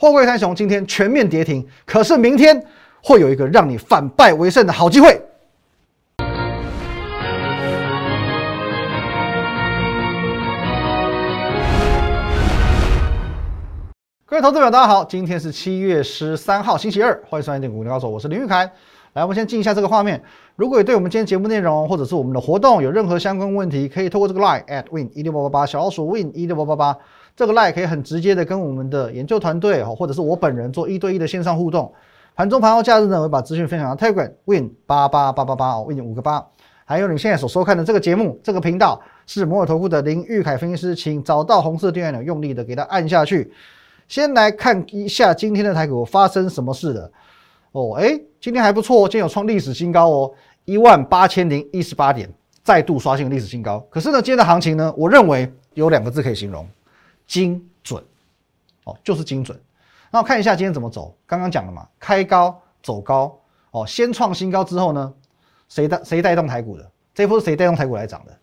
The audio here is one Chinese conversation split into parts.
货柜三雄今天全面跌停，可是明天会有一个让你反败为胜的好机会。各位投资者，大家好，今天是七月十三号，星期二，欢迎收看《点股高手》，我是林玉凯。来，我们先进一下这个画面。如果对我们今天节目内容或者是我们的活动有任何相关问题，可以透过这个 line at win 一六八八八小老鼠 win 一六八八八。这个 line 可以很直接的跟我们的研究团队哦，或者是我本人做一对一的线上互动。盘中盘后假日呢，我会把资讯分享到 Telegram Win 八八八八八哦，Win 五个八。还有你现在所收看的这个节目，这个频道是摩尔投顾的林玉凯分析师，请找到红色订阅钮，用力的给它按下去。先来看一下今天的台股发生什么事了哦，哎，今天还不错，今天有创历史新高哦，一万八千零一十八点，再度刷新历史新高。可是呢，今天的行情呢，我认为有两个字可以形容。精准，哦，就是精准。那我看一下今天怎么走。刚刚讲了嘛，开高走高，哦，先创新高之后呢，谁带谁带动台股的？这一波是谁带动台股来涨的？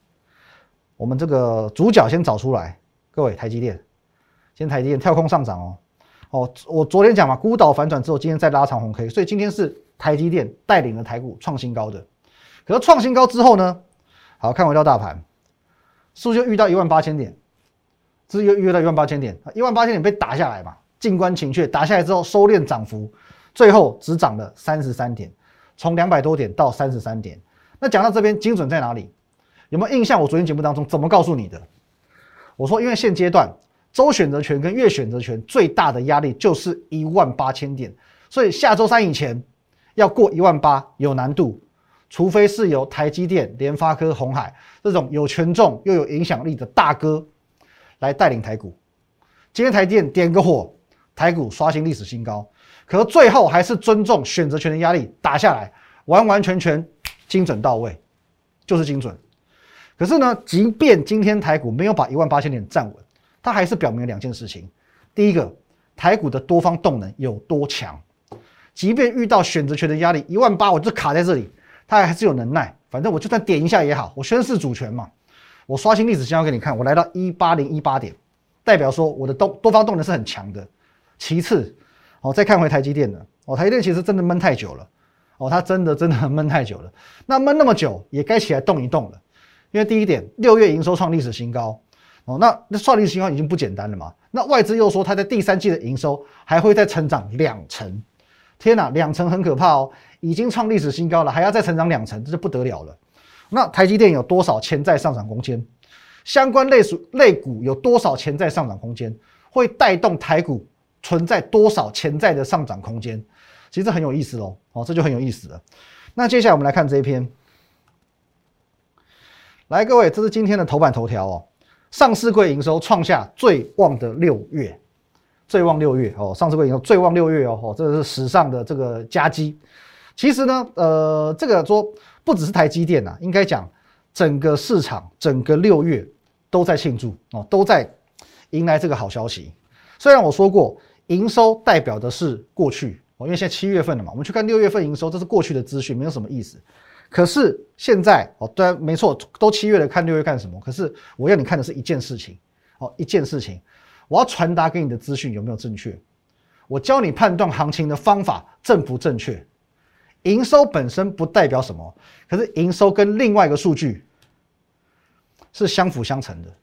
我们这个主角先找出来。各位，台积电，先台积电跳空上涨哦。哦，我昨天讲嘛，孤岛反转之后，今天再拉长红 K，所以今天是台积电带领了台股创新高的。可是创新高之后呢，好看回到大盘，是不是就遇到一万八千点？是约约到一万八千点，一万八千点被打下来嘛？静观情却，打下来之后收敛涨幅，最后只涨了三十三点，从两百多点到三十三点。那讲到这边，精准在哪里？有没有印象？我昨天节目当中怎么告诉你的？我说，因为现阶段周选择权跟月选择权最大的压力就是一万八千点，所以下周三以前要过一万八有难度，除非是由台积电、联发科、红海这种有权重又有影响力的大哥。来带领台股，今天台电点个火，台股刷新历史新高。可是最后还是尊重选择权的压力打下来，完完全全精准到位，就是精准。可是呢，即便今天台股没有把一万八千点站稳，它还是表明了两件事情：第一个，台股的多方动能有多强；即便遇到选择权的压力，一万八我就卡在这里，它还是有能耐。反正我就算点一下也好，我宣示主权嘛。我刷新历史新高给你看，我来到一八零一八点，代表说我的多多方动能是很强的。其次，哦，再看回台积电的，哦，台积电其实真的闷太久了，哦，它真的真的闷太久了。那闷那么久，也该起来动一动了。因为第一点，六月营收创历史新高，哦，那那创历史新高已经不简单了嘛。那外资又说它在第三季的营收还会再成长两成，天哪，两成很可怕哦，已经创历史新高了，还要再成长两成，这就不得了了。那台积电有多少潜在上涨空间？相关类属类股有多少潜在上涨空间？会带动台股存在多少潜在的上涨空间？其实很有意思哦，哦，这就很有意思了。那接下来我们来看这一篇。来，各位，这是今天的头版头条哦。上市柜营收创下最旺的六月，最旺六月哦。上市柜营收最旺六月哦，哦，这是史上的这个佳绩。其实呢，呃，这个说。不只是台积电呐，应该讲整个市场整个六月都在庆祝哦，都在迎来这个好消息。虽然我说过营收代表的是过去哦，因为现在七月份了嘛，我们去看六月份营收，这是过去的资讯，没有什么意思。可是现在哦，对，没错，都七月了，看六月干什么？可是我要你看的是一件事情哦，一件事情，我要传达给你的资讯有没有正确？我教你判断行情的方法正不正确？营收本身不代表什么，可是营收跟另外一个数据是相辅相成的，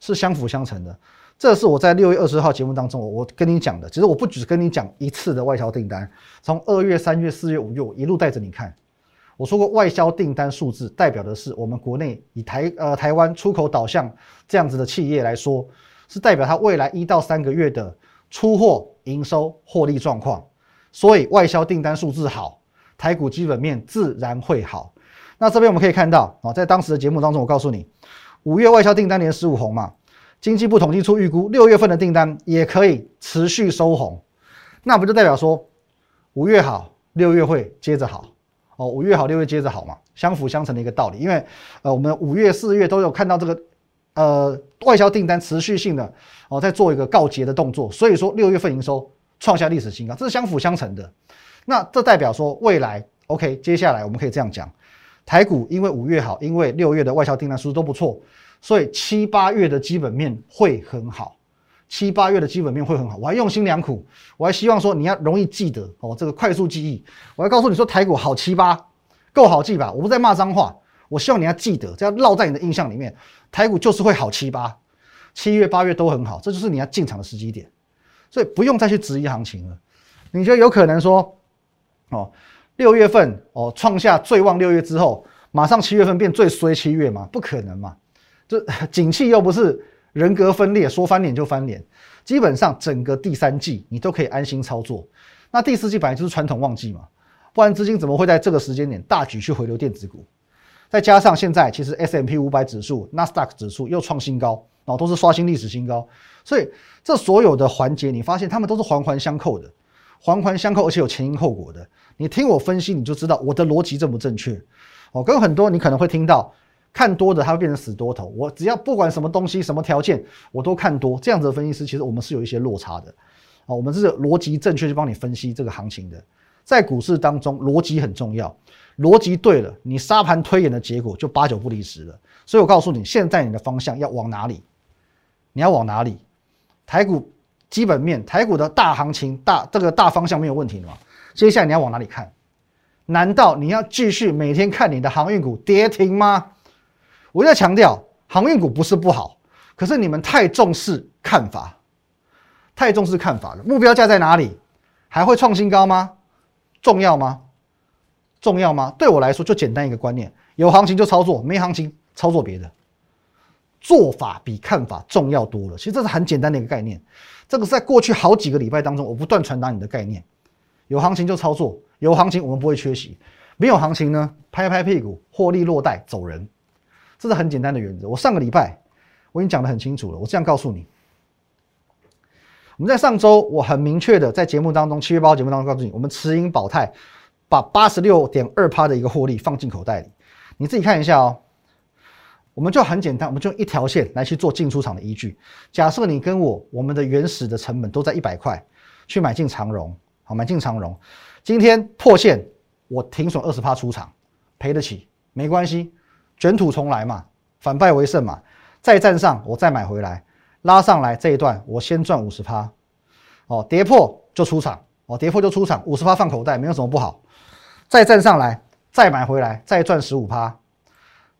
是相辅相成的。这是我在六月二十号节目当中，我我跟你讲的。其实我不只跟你讲一次的外销订单，从二月、三月、四月、五月，我一路带着你看。我说过，外销订单数字代表的是我们国内以台呃台湾出口导向这样子的企业来说，是代表它未来一到三个月的出货、营收、获利状况。所以外销订单数字好，台股基本面自然会好。那这边我们可以看到啊，在当时的节目当中，我告诉你，五月外销订单连十五红嘛，经济部统计处预估六月份的订单也可以持续收红，那不就代表说五月好，六月会接着好哦？五月好，六月接着好嘛，相辅相成的一个道理。因为呃，我们五月、四月都有看到这个呃外销订单持续性的哦，在做一个告捷的动作，所以说六月份营收。创下历史新高，这是相辅相成的。那这代表说，未来 OK，接下来我们可以这样讲：台股因为五月好，因为六月的外销订单数都不错，所以七八月的基本面会很好。七八月的基本面会很好，我还用心良苦，我还希望说你要容易记得哦，这个快速记忆，我还告诉你说台股好七八，够好记吧？我不在骂脏话，我希望你要记得，这样烙在你的印象里面，台股就是会好七八，七月八月都很好，这就是你要进场的时机点，所以不用再去质疑行情了。你觉得有可能说，哦，六月份哦创下最旺六月之后，马上七月份变最衰七月吗？不可能嘛，这 景气又不是。人格分裂，说翻脸就翻脸，基本上整个第三季你都可以安心操作。那第四季本来就是传统旺季嘛，不然资金怎么会在这个时间点大举去回流电子股？再加上现在其实 S M P 五百指数、纳斯达克指数又创新高，然后都是刷新历史新高，所以这所有的环节你发现他们都是环环相扣的，环环相扣，而且有前因后果的。你听我分析，你就知道我的逻辑正不正确。哦，跟很多你可能会听到。看多的，它会变成死多头。我只要不管什么东西、什么条件，我都看多。这样子的分析师，其实我们是有一些落差的。哦，我们是逻辑正确去帮你分析这个行情的。在股市当中，逻辑很重要。逻辑对了，你沙盘推演的结果就八九不离十了。所以我告诉你，现在你的方向要往哪里？你要往哪里？台股基本面，台股的大行情、大这个大方向没有问题吗？接下来你要往哪里看？难道你要继续每天看你的航运股跌停吗？我在强调，航运股不是不好，可是你们太重视看法，太重视看法了。目标价在哪里？还会创新高吗？重要吗？重要吗？对我来说，就简单一个观念：有行情就操作，没行情操作别的。做法比看法重要多了。其实这是很简单的一个概念。这个是在过去好几个礼拜当中，我不断传达你的概念：有行情就操作，有行情我们不会缺席；没有行情呢，拍拍屁股，获利落袋走人。这是很简单的原则。我上个礼拜我已经讲得很清楚了。我这样告诉你：我们在上周我很明确的在节目当中，七月八号节目当中告诉你，我们持盈保泰把八十六点二趴的一个获利放进口袋里。你自己看一下哦。我们就很简单，我们就一条线来去做进出场的依据。假设你跟我我们的原始的成本都在一百块，去买进长荣，好买进长荣，今天破线，我停损二十趴出场，赔得起没关系。卷土重来嘛，反败为胜嘛，再站上我再买回来，拉上来这一段我先赚五十趴，哦，跌破就出场，哦，跌破就出场，五十趴放口袋没有什么不好，再站上来再买回来再赚十五趴，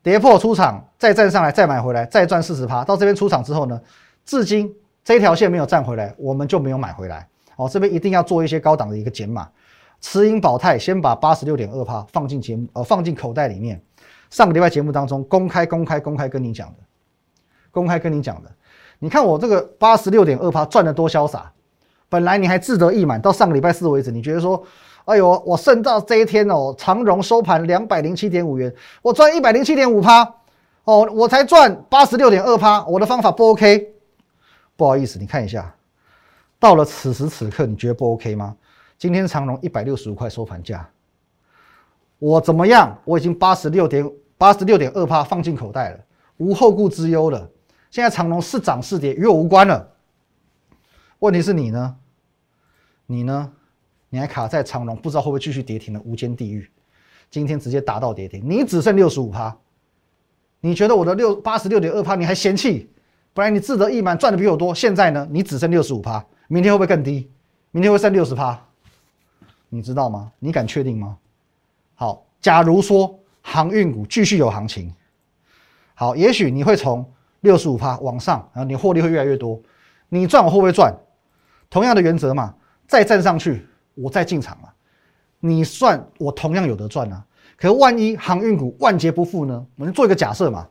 跌破出场再站上来再买回来再赚四十趴，到这边出场之后呢，至今这条线没有站回来，我们就没有买回来，哦，这边一定要做一些高档的一个减码，持盈保泰先把八十六点二趴放进节目呃放进口袋里面。上个礼拜节目当中公开、公开、公开跟你讲的，公开跟你讲的，你看我这个八十六点二趴赚的多潇洒，本来你还志得意满，到上个礼拜四为止，你觉得说，哎呦，我剩到这一天哦，长荣收盘两百零七点五元，我赚一百零七点五趴，哦，我才赚八十六点二趴，我的方法不 OK，不好意思，你看一下，到了此时此刻，你觉得不 OK 吗？今天长荣一百六十五块收盘价。我怎么样？我已经八十六点八十六点二帕放进口袋了，无后顾之忧了。现在长隆是涨是跌与我无关了。问题是你呢？你呢？你还卡在长隆，不知道会不会继续跌停的无间地狱。今天直接达到跌停，你只剩六十五趴。你觉得我的六八十六点二趴你还嫌弃？不然你自得意满赚的比我多。现在呢？你只剩六十五趴，明天会不会更低？明天会剩六十趴？你知道吗？你敢确定吗？好，假如说航运股继续有行情，好，也许你会从六十五趴往上，然后你获利会越来越多。你赚我会不会赚？同样的原则嘛，再站上去，我再进场了。你算我同样有得赚啊。可万一航运股万劫不复呢？我们做一个假设嘛，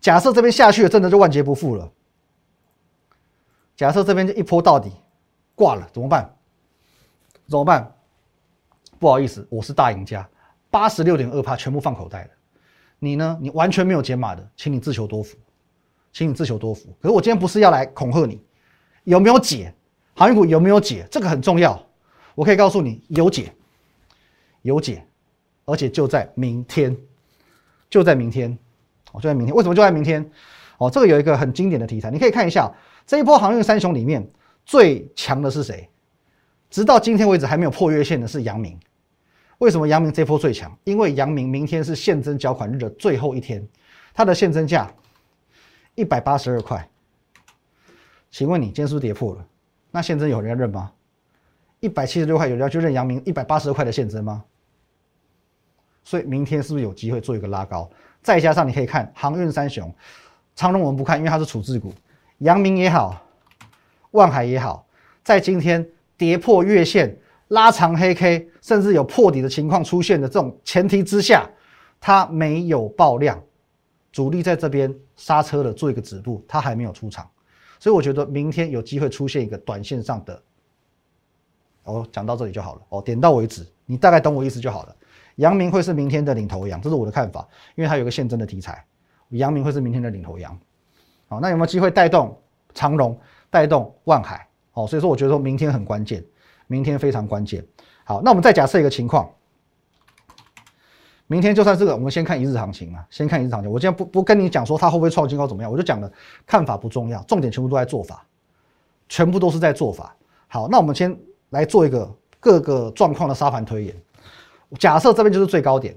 假设这边下去了，真的就万劫不复了。假设这边就一波到底，挂了怎么办？怎么办？不好意思，我是大赢家。八十六点二帕全部放口袋了，你呢？你完全没有解码的，请你自求多福，请你自求多福。可是我今天不是要来恐吓你，有没有解？航运股有没有解？这个很重要。我可以告诉你，有解，有解，而且就在明天，就在明天，哦，就在明天。为什么就在明天？哦，这个有一个很经典的题材，你可以看一下这一波航运三雄里面最强的是谁？直到今天为止还没有破月线的是阳明。为什么阳明这波最强？因为阳明明天是现增缴款日的最后一天，它的现增价一百八十二块，请问你今天是不是跌破了？那现增有人要认吗？一百七十六块有人要去认阳明一百八十二块的现增吗？所以明天是不是有机会做一个拉高？再加上你可以看航运三雄，长荣我们不看，因为它是处置股。阳明也好，万海也好，在今天跌破月线、拉长黑 K，甚至有破底的情况出现的这种前提之下，它没有爆量，主力在这边刹车了，做一个止步，它还没有出场，所以我觉得明天有机会出现一个短线上的。哦，讲到这里就好了。哦，点到为止，你大概懂我意思就好了。阳明会是明天的领头羊，这是我的看法，因为它有个现增的题材。阳明会是明天的领头羊。好，那有没有机会带动长荣、带动万海？哦，所以说我觉得说明天很关键，明天非常关键。好，那我们再假设一个情况，明天就算这个，我们先看一日行情嘛，先看一日行情。我今天不不跟你讲说它会不会创新高怎么样，我就讲了看法不重要，重点全部都在做法，全部都是在做法。好，那我们先。来做一个各个状况的沙盘推演。假设这边就是最高点，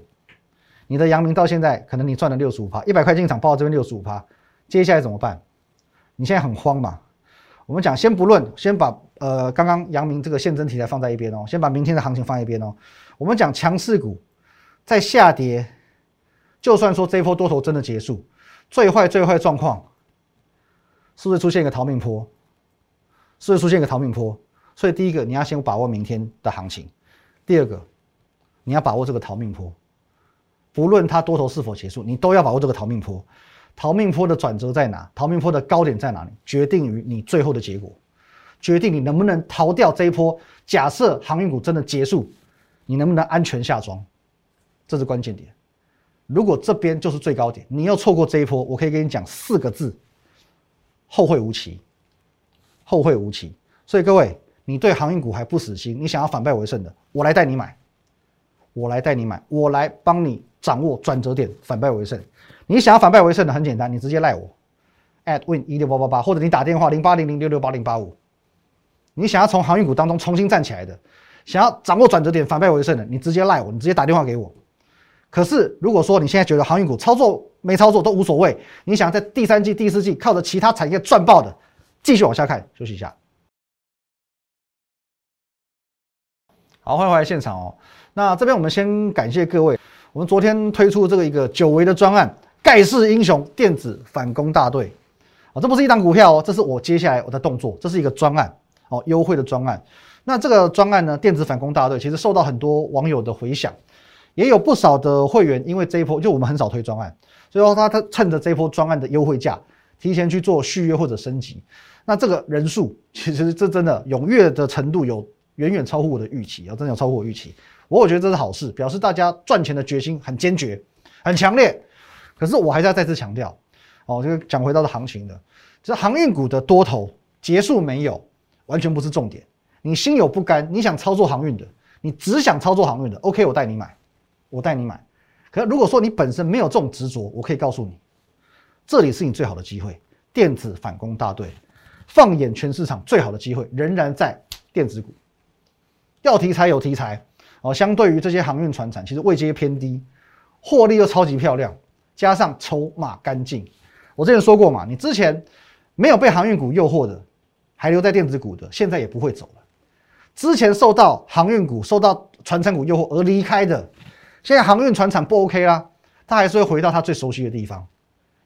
你的阳明到现在可能你赚了六十五趴，一百块进场报到这边六十五趴，接下来怎么办？你现在很慌嘛？我们讲先不论，先把呃刚刚阳明这个现增题材放在一边哦，先把明天的行情放一边哦。我们讲强势股在下跌，就算说这波多头真的结束，最坏最坏状况是不是出现一个逃命坡？是不是出现一个逃命坡？所以第一个，你要先把握明天的行情；第二个，你要把握这个逃命坡。不论它多头是否结束，你都要把握这个逃命坡。逃命坡的转折在哪？逃命坡的高点在哪里？决定于你最后的结果，决定你能不能逃掉这一波。假设航运股真的结束，你能不能安全下庄？这是关键点。如果这边就是最高点，你又错过这一波，我可以跟你讲四个字：后会无期。后会无期。所以各位。你对航运股还不死心，你想要反败为胜的，我来带你买，我来带你买，我来帮你掌握转折点，反败为胜。你想要反败为胜的，很简单，你直接赖我，at win 一六八八八，或者你打电话零八零零六六八零八五。你想要从航运股当中重新站起来的，想要掌握转折点，反败为胜的，你直接赖我，你直接打电话给我。可是如果说你现在觉得航运股操作没操作都无所谓，你想在第三季、第四季靠着其他产业赚爆的，继续往下看，休息一下。好，欢迎回来现场哦。那这边我们先感谢各位。我们昨天推出这个一个久违的专案——盖世英雄电子反攻大队。啊，这不是一档股票哦，这是我接下来我的动作。这是一个专案哦，优惠的专案。那这个专案呢，电子反攻大队其实受到很多网友的回响，也有不少的会员因为这一波就我们很少推专案，所以说他他趁着这一波专案的优惠价，提前去做续约或者升级。那这个人数其实这真的踊跃的程度有。远远超乎我的预期啊！真的超乎我预期，我我觉得这是好事，表示大家赚钱的决心很坚决、很强烈。可是我还是要再次强调，哦，这个讲回到的行情的，这航运股的多头结束没有？完全不是重点。你心有不甘，你想操作航运的，你只想操作航运的，OK，我带你买，我带你买。可如果说你本身没有这种执着，我可以告诉你，这里是你最好的机会。电子反攻大队，放眼全市场，最好的机会仍然在电子股。要题材有题材哦，相对于这些航运船产，其实位阶偏低，获利又超级漂亮，加上筹码干净。我之前说过嘛，你之前没有被航运股诱惑的，还留在电子股的，现在也不会走了。之前受到航运股、受到船产股诱惑而离开的，现在航运船产不 OK 啦，他还是会回到他最熟悉的地方。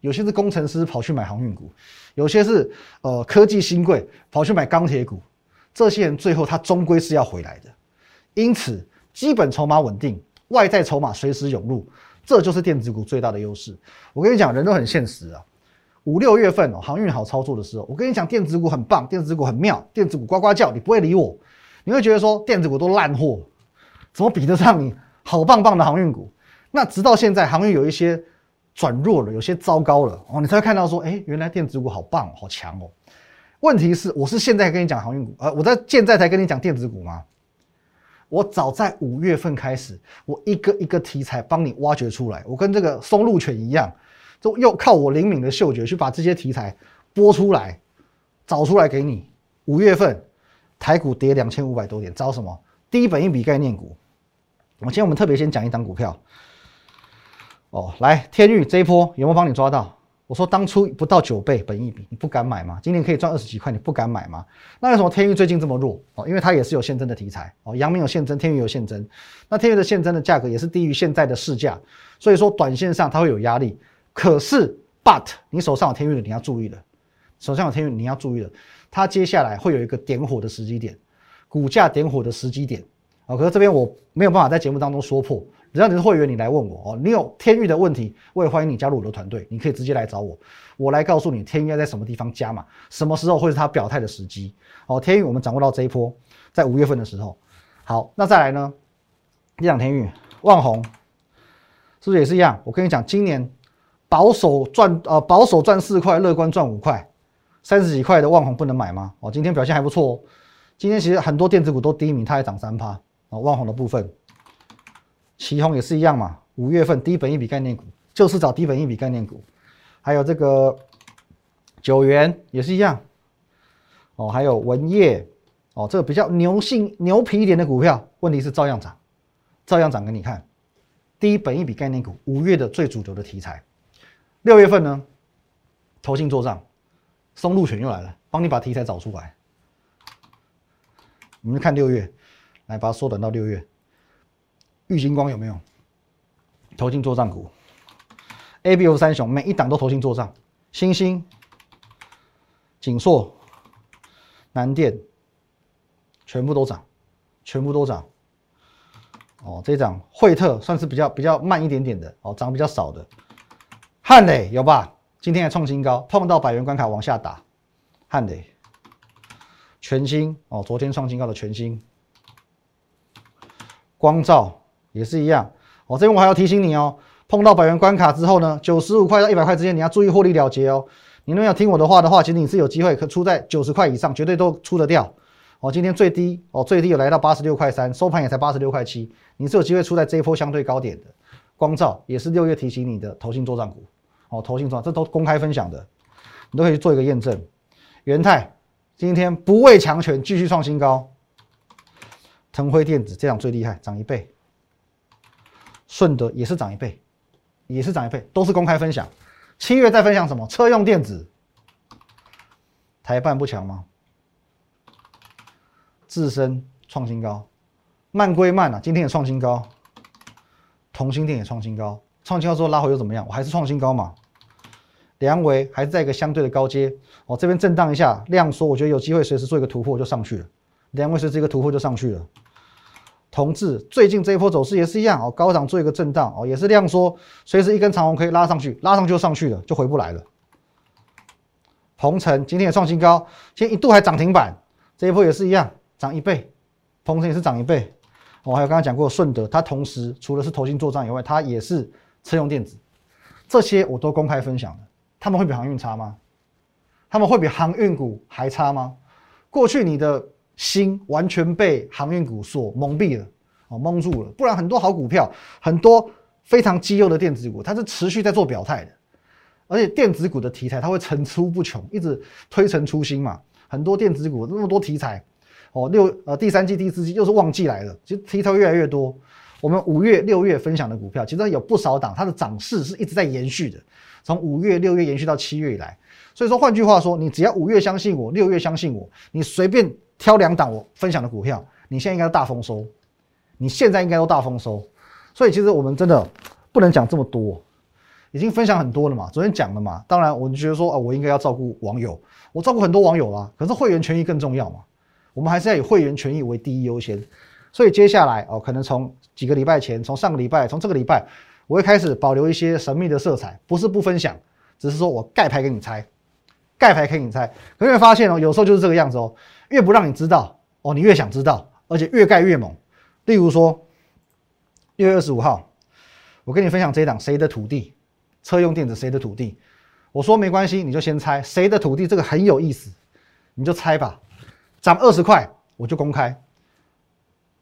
有些是工程师跑去买航运股，有些是呃科技新贵跑去买钢铁股。这些人最后他终归是要回来的，因此基本筹码稳定，外在筹码随时涌入，这就是电子股最大的优势。我跟你讲，人都很现实啊。五六月份哦，航运好操作的时候，我跟你讲，电子股很棒，电子股很妙，电子股呱呱叫，你不会理我，你会觉得说电子股都烂货，怎么比得上你好棒棒的航运股？那直到现在，航运有一些转弱了，有些糟糕了哦，你才会看到说，哎，原来电子股好棒，好强哦。问题是，我是现在跟你讲航运股，呃，我在现在才跟你讲电子股吗？我早在五月份开始，我一个一个题材帮你挖掘出来，我跟这个松露犬一样，就又靠我灵敏的嗅觉去把这些题材播出来，找出来给你。五月份台股跌两千五百多点，找什么？低本一笔概念股。我今天我们特别先讲一档股票。哦，来天域这一波有没有帮你抓到？我说当初不到九倍本益比，你不敢买吗？今年可以赚二十几块，你不敢买吗？那为什么天域最近这么弱哦？因为它也是有现增的题材哦，阳明有现增，天域有现增，那天域的现增的价格也是低于现在的市价，所以说短线上它会有压力。可是，but 你手上有天域的，你要注意了，手上有天域你要注意了，它接下来会有一个点火的时机点，股价点火的时机点哦。可是这边我没有办法在节目当中说破。只要你是会员，你来问我哦。你有天域的问题，我也欢迎你加入我的团队。你可以直接来找我，我来告诉你天域要在什么地方加嘛，什么时候会是它表态的时机。哦，天域我们掌握到这一波，在五月份的时候。好，那再来呢？一讲天域，万红是不是也是一样？我跟你讲，今年保守赚呃保守赚四块，乐观赚五块，三十几块的万红不能买吗？哦，今天表现还不错哦。今天其实很多电子股都低迷，它还涨三趴啊。万红的部分。旗宏也是一样嘛，五月份低本一笔概念股就是找低本一笔概念股，还有这个九元也是一样，哦，还有文业，哦，这个比较牛性牛皮一点的股票，问题是照样涨，照样涨给你看，低本一笔概念股五月的最主流的题材，六月份呢，投信做账，松露泉又来了，帮你把题材找出来，我们看六月，来把它缩短到六月。玉金光有没有？投进做账股，A、B、O 三雄每一档都投进做账，星星、锦硕、南电，全部都涨，全部都涨。哦，这涨惠特算是比较比较慢一点点的，哦，涨比较少的。汉磊有吧？今天还创新高，碰到百元关卡往下打。汉磊、全新哦，昨天创新高的全新，光照。也是一样，哦，这边我还要提醒你哦，碰到百元关卡之后呢，九十五块到一百块之间，你要注意获利了结哦。你如果要听我的话的话，其实你是有机会可出在九十块以上，绝对都出得掉。哦，今天最低哦，最低有来到八十六块三，收盘也才八十六块七，你是有机会出在这一波相对高点的。光照也是六月提醒你的投信做账股，哦，投信做账这都公开分享的，你都可以去做一个验证。元泰今天不畏强权，继续创新高。腾辉电子这样最厉害，涨一倍。顺德也是涨一倍，也是涨一倍，都是公开分享。七月在分享什么？车用电子，台办不强吗？自身创新高，慢归慢啊，今天也创新高。同心电也创新高，创新高之后拉回又怎么样？我还是创新高嘛。梁维还是在一个相对的高阶，哦，这边震荡一下，量缩，我觉得有机会随时做一个突破就上去了。梁维随时一个突破就上去了。同志最近这一波走势也是一样哦，高涨做一个震荡哦，也是量缩，随时一根长红可以拉上去，拉上就上去了，就回不来了。鹏程今天也创新高，今天一度还涨停板，这一波也是一样，涨一倍。鹏程也是涨一倍。我还有刚刚讲过顺德，它同时除了是投信做账以外，它也是车用电子，这些我都公开分享的。他们会比航运差吗？他们会比航运股还差吗？过去你的。心完全被航运股所蒙蔽了，哦，蒙住了。不然很多好股票，很多非常绩优的电子股，它是持续在做表态的。而且电子股的题材，它会层出不穷，一直推陈出新嘛。很多电子股那么多题材，哦，六呃第三季、第四季又是旺季来了，其实题材越来越多。我们五月、六月分享的股票，其实有不少档，它的涨势是一直在延续的，从五月、六月延续到七月以来。所以说，换句话说，你只要五月相信我，六月相信我，你随便。挑两档我分享的股票，你现在应该大丰收，你现在应该都大丰收，所以其实我们真的不能讲这么多，已经分享很多了嘛，昨天讲了嘛，当然我觉得说啊，我应该要照顾网友，我照顾很多网友啦，可是会员权益更重要嘛，我们还是要以会员权益为第一优先，所以接下来哦，可能从几个礼拜前，从上个礼拜，从这个礼拜，我会开始保留一些神秘的色彩，不是不分享，只是说我盖牌给你猜，盖牌给你猜，可你会发现哦，有时候就是这个样子哦。越不让你知道哦，你越想知道，而且越盖越猛。例如说，六月二十五号，我跟你分享这一档谁的土地，车用电子谁的土地。我说没关系，你就先猜谁的土地，这个很有意思，你就猜吧。涨二十块，我就公开。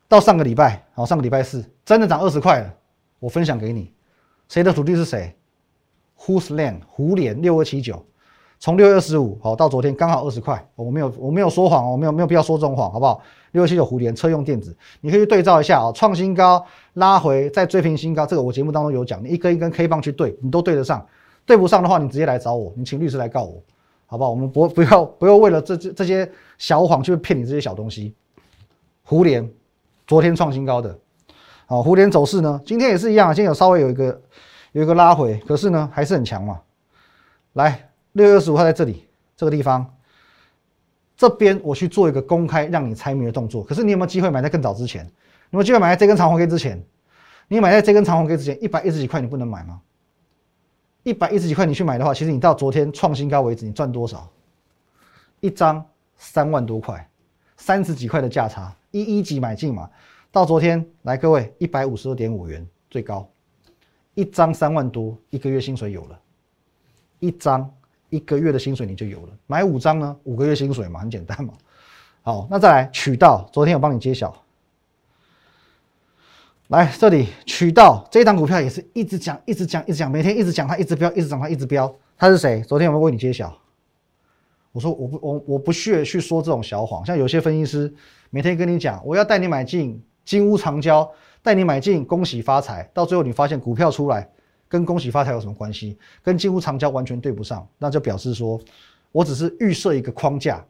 到上个礼拜，好，上个礼拜四真的涨二十块了，我分享给你。谁的土地是谁？Whose land？胡联六二七九。从六月二十五好到昨天刚好二十块，我没有我没有说谎哦，没有没有必要说这种谎，好不好？六七九胡联车用电子，你可以对照一下哦，创新高拉回再追平新高，这个我节目当中有讲，你一根一根 K 棒去对，你都对得上，对不上的话，你直接来找我，你请律师来告我，好不好？我们不不要不要为了这这这些小谎去骗你这些小东西。胡联昨天创新高的，好，胡联走势呢，今天也是一样，今天有稍微有一个有一个拉回，可是呢还是很强嘛。来，六月二十五号在这里这个地方，这边我去做一个公开让你猜谜的动作，可是你有没有机会买在更早之前？有没有机会买在这根长红 K 之前？你买在这根长红 K 之前，一百一十几块你不能买吗？一百一十几块你去买的话，其实你到昨天创新高为止，你赚多少？一张三万多块，三十几块的价差，一一级买进嘛。到昨天来，各位一百五十二点五元最高，一张三万多，一个月薪水有了，一张一个月的薪水你就有了。买五张呢，五个月薪水嘛，很简单嘛。好，那再来渠道，昨天我帮你揭晓。来这里渠道这一档股票也是一直讲，一直讲，一直讲，每天一直讲，它一直飙，一直涨，它一直飙。它是谁？昨天有没有为你揭晓？我说我不我我不屑去说这种小谎。像有些分析师每天跟你讲，我要带你买进金屋藏娇，带你买进恭喜发财，到最后你发现股票出来跟恭喜发财有什么关系？跟金屋藏娇完全对不上，那就表示说我只是预设一个框架，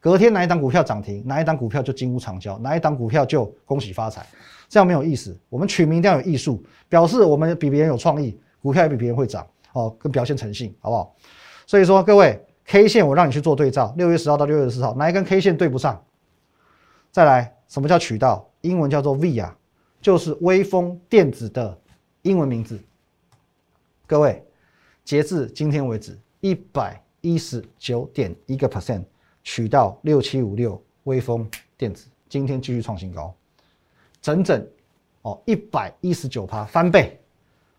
隔天哪一档股票涨停，哪一档股票就金屋藏娇，哪一档股票就恭喜发财。这样没有意思。我们取名一定要有艺术，表示我们比别人有创意，股票也比别人会涨哦，跟表现诚信，好不好？所以说，各位 K 线我让你去做对照，六月十号到六月十四号，哪一根 K 线对不上？再来，什么叫渠道？英文叫做 V 啊，就是微风电子的英文名字。各位，截至今天为止，一百一十九点一个 percent，取到六七五六，微风电子今天继续创新高。整整哦一百一十九趴翻倍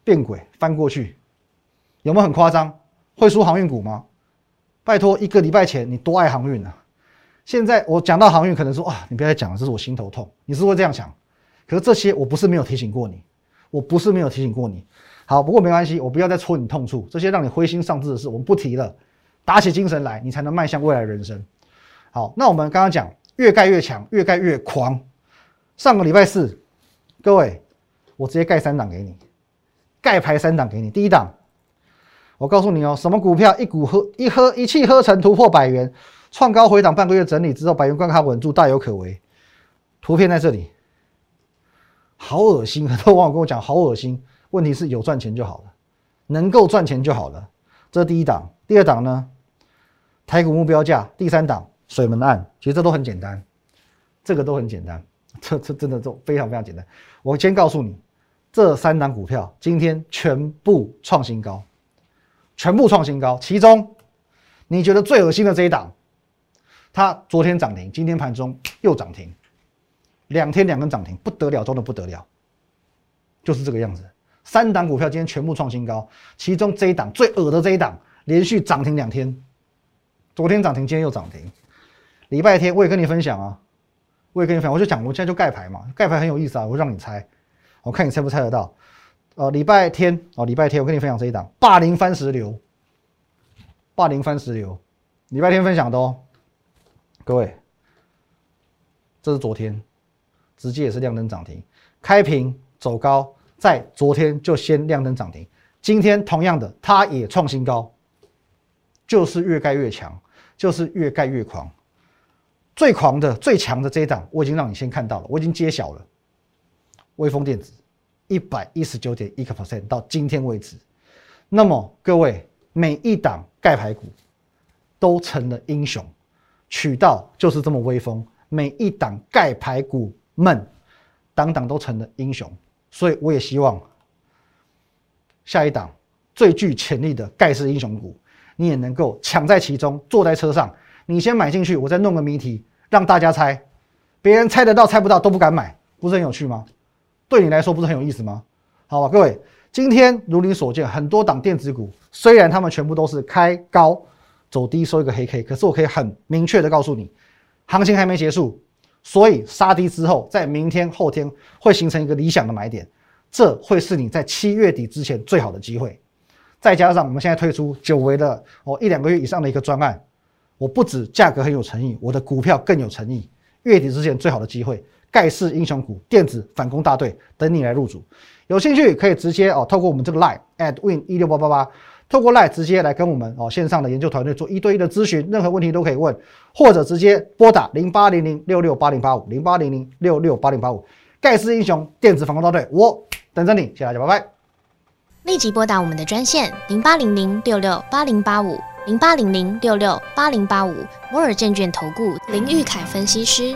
变轨翻过去，有没有很夸张？会输航运股吗？拜托，一个礼拜前你多爱航运啊！现在我讲到航运，可能说啊，你不要再讲了，这是我心头痛。你是会这样想？可是这些我不是没有提醒过你，我不是没有提醒过你。好，不过没关系，我不要再戳你痛处。这些让你灰心丧志的事，我们不提了。打起精神来，你才能迈向未来人生。好，那我们刚刚讲，越盖越强，越盖越狂。上个礼拜四，各位，我直接盖三档给你，盖牌三档给你。第一档，我告诉你哦，什么股票一股喝一喝一气呵成突破百元，创高回档半个月整理之后，百元关卡稳住，大有可为。图片在这里，好恶心，很多网友跟我讲好恶心。问题是有赚钱就好了，能够赚钱就好了。这是第一档，第二档呢？台股目标价，第三档水门案，其实这都很简单，这个都很简单。这这真的都非常非常简单。我先告诉你，这三档股票今天全部创新高，全部创新高。其中你觉得最恶心的这一档，它昨天涨停，今天盘中又涨停，两天两根涨停，不得了真的不得了，就是这个样子。三档股票今天全部创新高，其中这一档最恶的这一档连续涨停两天，昨天涨停，今天又涨停。礼拜天我也跟你分享啊。我也跟你分享，我就讲，我现在就盖牌嘛，盖牌很有意思啊，我让你猜，我看你猜不猜得到。呃，礼拜天哦，礼拜天我跟你分享这一档霸凌番石榴，霸凌番石榴，礼拜天分享的哦。各位，这是昨天，直接也是亮灯涨停，开平走高，在昨天就先亮灯涨停，今天同样的，它也创新高，就是越盖越强，就是越盖越狂。最狂的、最强的这一档，我已经让你先看到了，我已经揭晓了。微风电子一百一十九点一个 percent 到今天为止，那么各位每一档盖牌股都成了英雄，渠道就是这么威风，每一档盖牌股们，档档都成了英雄，所以我也希望下一档最具潜力的盖世英雄股，你也能够抢在其中，坐在车上。你先买进去，我再弄个谜题让大家猜，别人猜得到猜不到都不敢买，不是很有趣吗？对你来说不是很有意思吗？好吧，各位，今天如你所见，很多档电子股虽然他们全部都是开高走低收一个黑 K，可是我可以很明确的告诉你，行情还没结束，所以杀低之后，在明天后天会形成一个理想的买点，这会是你在七月底之前最好的机会。再加上我们现在推出久违的哦一两个月以上的一个专案。我不止价格很有诚意，我的股票更有诚意。月底之前最好的机会，盖世英雄股电子反攻大队等你来入主。有兴趣可以直接哦，透过我们这个 line at win 一六八八八透过 Line 直接来跟我们哦线上的研究团队做一对一的咨询，任何问题都可以问，或者直接拨打零八零零六六八零八五零八零零六六八零八五，盖世英雄电子防空大队，我等着你，谢谢大家，拜拜。立即拨打我们的专线零八零零六六八零八五零八零零六六八零八五摩尔证券投顾林玉凯分析师。